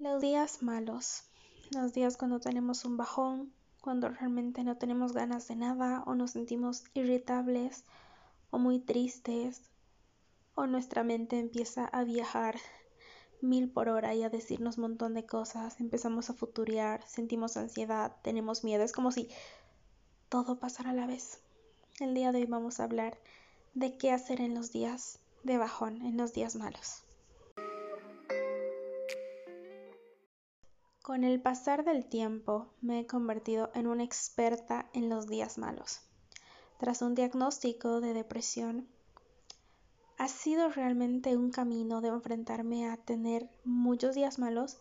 Los días malos, los días cuando tenemos un bajón, cuando realmente no tenemos ganas de nada o nos sentimos irritables o muy tristes o nuestra mente empieza a viajar mil por hora y a decirnos un montón de cosas, empezamos a futurear, sentimos ansiedad, tenemos miedo, es como si todo pasara a la vez. El día de hoy vamos a hablar de qué hacer en los días de bajón, en los días malos. Con el pasar del tiempo me he convertido en una experta en los días malos. Tras un diagnóstico de depresión, ha sido realmente un camino de enfrentarme a tener muchos días malos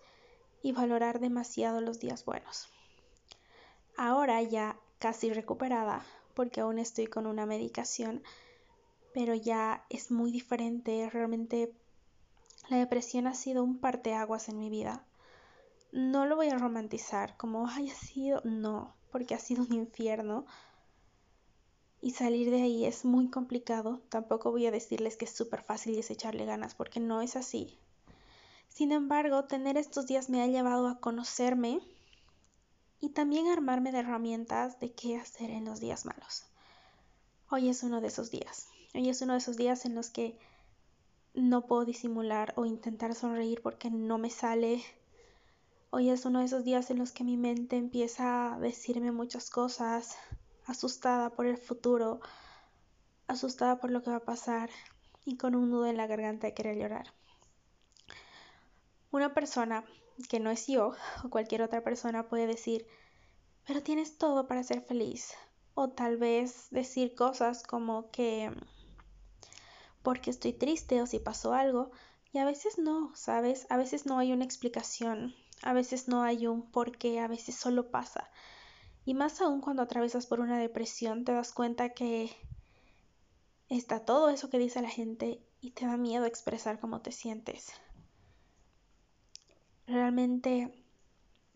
y valorar demasiado los días buenos. Ahora ya casi recuperada, porque aún estoy con una medicación, pero ya es muy diferente. Realmente la depresión ha sido un parteaguas en mi vida no lo voy a romantizar como haya sido, no, porque ha sido un infierno. Y salir de ahí es muy complicado. Tampoco voy a decirles que es súper fácil y es echarle ganas, porque no es así. Sin embargo, tener estos días me ha llevado a conocerme y también a armarme de herramientas de qué hacer en los días malos. Hoy es uno de esos días. Hoy es uno de esos días en los que no puedo disimular o intentar sonreír porque no me sale Hoy es uno de esos días en los que mi mente empieza a decirme muchas cosas, asustada por el futuro, asustada por lo que va a pasar y con un nudo en la garganta de querer llorar. Una persona que no es yo o cualquier otra persona puede decir, pero tienes todo para ser feliz. O tal vez decir cosas como que porque estoy triste o si pasó algo. Y a veces no, ¿sabes? A veces no hay una explicación a veces no hay un por qué, a veces solo pasa. Y más aún cuando atravesas por una depresión, te das cuenta que está todo eso que dice la gente y te da miedo expresar cómo te sientes. Realmente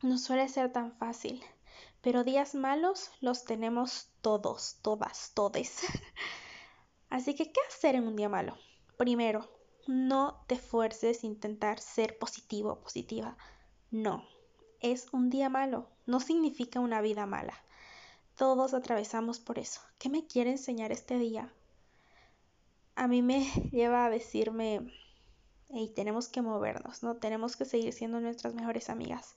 no suele ser tan fácil, pero días malos los tenemos todos, todas, todes. Así que, ¿qué hacer en un día malo? Primero, no te fuerces a intentar ser positivo o positiva. No, es un día malo, no significa una vida mala. Todos atravesamos por eso. ¿Qué me quiere enseñar este día? A mí me lleva a decirme, hey, tenemos que movernos, ¿no? Tenemos que seguir siendo nuestras mejores amigas.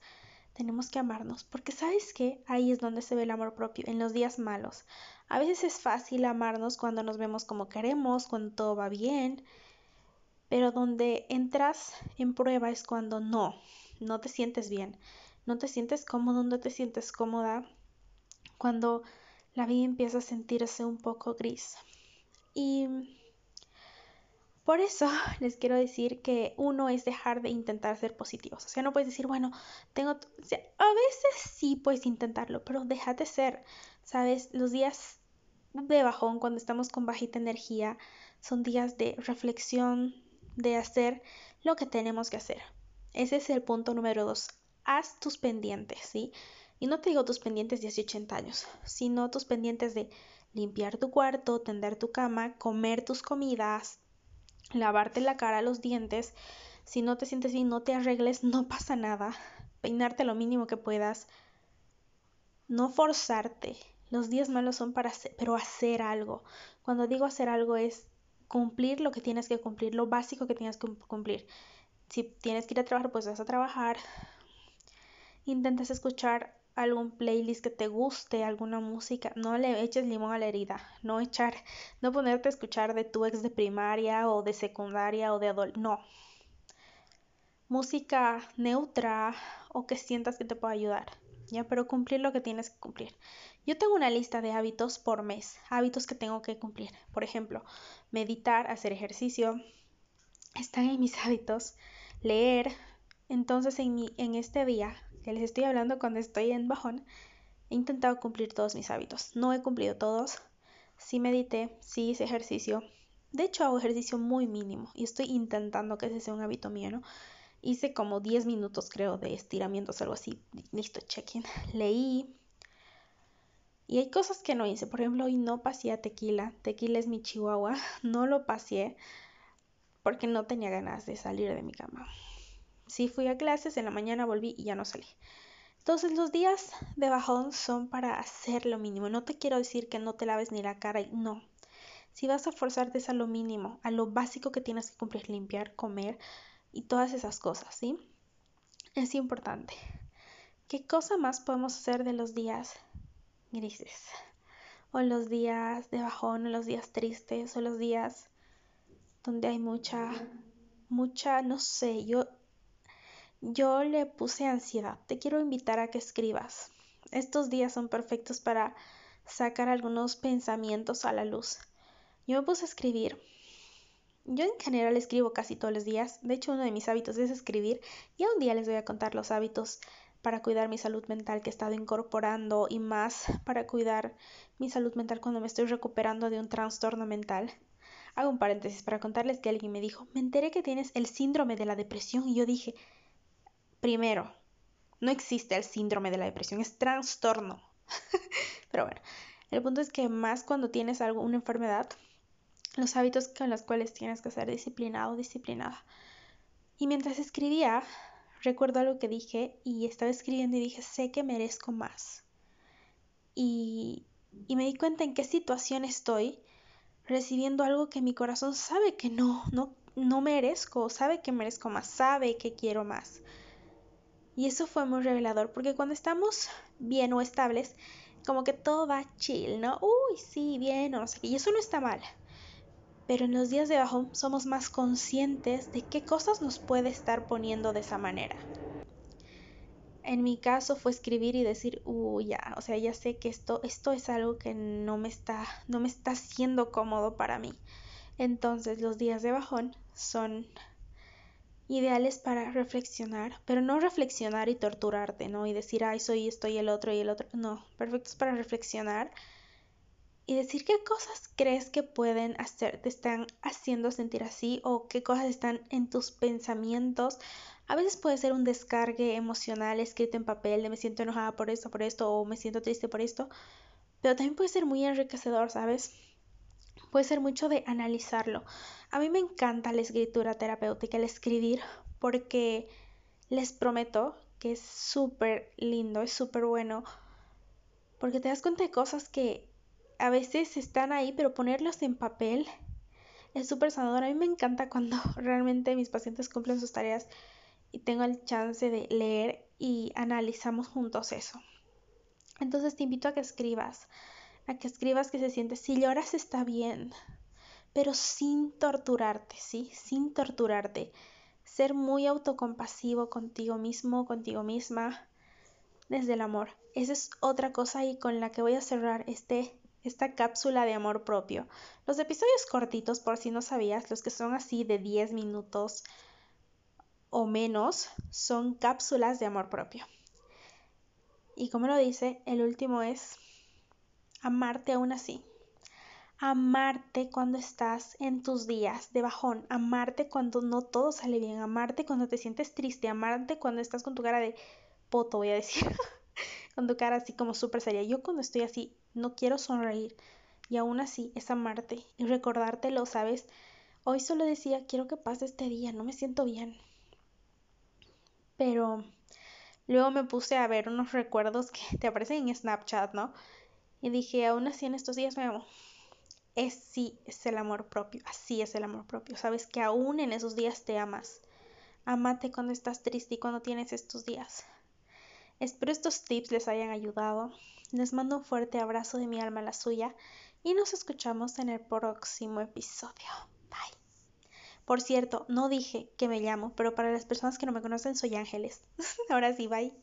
Tenemos que amarnos, porque sabes qué, ahí es donde se ve el amor propio, en los días malos. A veces es fácil amarnos cuando nos vemos como queremos, cuando todo va bien, pero donde entras en prueba es cuando no, no te sientes bien, no te sientes cómodo, no te sientes cómoda, cuando la vida empieza a sentirse un poco gris. Y por eso les quiero decir que uno es dejar de intentar ser positivos. O sea, no puedes decir, bueno, tengo... a veces sí puedes intentarlo, pero déjate ser. ¿Sabes? Los días de bajón, cuando estamos con bajita energía, son días de reflexión, de hacer lo que tenemos que hacer. Ese es el punto número dos. Haz tus pendientes, ¿sí? Y no te digo tus pendientes de hace 80 años, sino tus pendientes de limpiar tu cuarto, tender tu cama, comer tus comidas, lavarte la cara, los dientes. Si no te sientes bien, no te arregles, no pasa nada. Peinarte lo mínimo que puedas. No forzarte. Los días malos son para hacer, pero hacer algo. Cuando digo hacer algo es cumplir lo que tienes que cumplir, lo básico que tienes que cumplir si tienes que ir a trabajar, pues vas a trabajar. Intentas escuchar algún playlist que te guste, alguna música, no le eches limón a la herida, no echar, no ponerte a escuchar de tu ex de primaria o de secundaria o de adulto, no. Música neutra o que sientas que te pueda ayudar, ya, pero cumplir lo que tienes que cumplir. Yo tengo una lista de hábitos por mes, hábitos que tengo que cumplir. Por ejemplo, meditar, hacer ejercicio, están en mis hábitos leer. Entonces en, mi, en este día que les estoy hablando cuando estoy en bajón, he intentado cumplir todos mis hábitos. No he cumplido todos. Sí medité, sí hice ejercicio. De hecho hago ejercicio muy mínimo y estoy intentando que ese sea un hábito mío, ¿no? Hice como 10 minutos creo de estiramientos, algo así. Listo, check-in. Leí. Y hay cosas que no hice. Por ejemplo, hoy no pasé tequila. Tequila es mi chihuahua. No lo pasé porque no tenía ganas de salir de mi cama. Sí fui a clases, en la mañana volví y ya no salí. Entonces los días de bajón son para hacer lo mínimo. No te quiero decir que no te laves ni la cara, no. Si vas a forzarte es a lo mínimo, a lo básico que tienes que cumplir, limpiar, comer y todas esas cosas, ¿sí? Es importante. ¿Qué cosa más podemos hacer de los días grises? O los días de bajón, o los días tristes, o los días donde hay mucha, mucha, no sé, yo yo le puse ansiedad. Te quiero invitar a que escribas. Estos días son perfectos para sacar algunos pensamientos a la luz. Yo me puse a escribir. Yo en general escribo casi todos los días. De hecho, uno de mis hábitos es escribir. Y un día les voy a contar los hábitos para cuidar mi salud mental que he estado incorporando y más para cuidar mi salud mental cuando me estoy recuperando de un trastorno mental. Hago un paréntesis para contarles que alguien me dijo, me enteré que tienes el síndrome de la depresión y yo dije, Primero, no existe el síndrome de la depresión, es trastorno. Pero bueno, el punto es que más cuando tienes algo, una enfermedad, los hábitos con los cuales tienes que ser disciplinado, disciplinada. Y mientras escribía, recuerdo algo que dije y estaba escribiendo y dije, sé que merezco más. Y, y me di cuenta en qué situación estoy recibiendo algo que mi corazón sabe que no, no, no merezco, sabe que merezco más, sabe que quiero más. Y eso fue muy revelador porque cuando estamos bien o estables, como que todo va chill, ¿no? Uy, sí, bien, o no sé qué. Y eso no está mal. Pero en los días de bajón somos más conscientes de qué cosas nos puede estar poniendo de esa manera. En mi caso fue escribir y decir, uy, ya, o sea, ya sé que esto, esto es algo que no me está, no me está siendo cómodo para mí. Entonces los días de bajón son ideales para reflexionar, pero no reflexionar y torturarte, ¿no? Y decir, ay, soy esto y el otro y el otro. No, perfectos para reflexionar y decir qué cosas crees que pueden hacer, te están haciendo sentir así o qué cosas están en tus pensamientos. A veces puede ser un descargue emocional escrito en papel de me siento enojada por esto, por esto o me siento triste por esto, pero también puede ser muy enriquecedor, ¿sabes? puede ser mucho de analizarlo. A mí me encanta la escritura terapéutica, el escribir, porque les prometo que es súper lindo, es súper bueno, porque te das cuenta de cosas que a veces están ahí, pero ponerlos en papel es súper sanador. A mí me encanta cuando realmente mis pacientes cumplen sus tareas y tengo el chance de leer y analizamos juntos eso. Entonces te invito a que escribas, a que escribas que se siente. Si lloras está bien, pero sin torturarte, ¿sí? Sin torturarte. Ser muy autocompasivo contigo mismo, contigo misma, desde el amor. Esa es otra cosa y con la que voy a cerrar este, esta cápsula de amor propio. Los episodios cortitos, por si no sabías, los que son así de 10 minutos o menos, son cápsulas de amor propio. Y como lo dice, el último es amarte aún así. Amarte cuando estás en tus días de bajón, amarte cuando no todo sale bien, amarte cuando te sientes triste, amarte cuando estás con tu cara de poto, voy a decir, con tu cara así como súper seria. Yo cuando estoy así no quiero sonreír y aún así es amarte y recordártelo, ¿sabes? Hoy solo decía, quiero que pase este día, no me siento bien. Pero luego me puse a ver unos recuerdos que te aparecen en Snapchat, ¿no? Y dije, aún así en estos días me amo. Es sí, es el amor propio, así es el amor propio. Sabes que aún en esos días te amas. Amate cuando estás triste y cuando tienes estos días. Espero estos tips les hayan ayudado. Les mando un fuerte abrazo de mi alma a la suya y nos escuchamos en el próximo episodio. Por cierto, no dije que me llamo, pero para las personas que no me conocen soy Ángeles. Ahora sí, bye.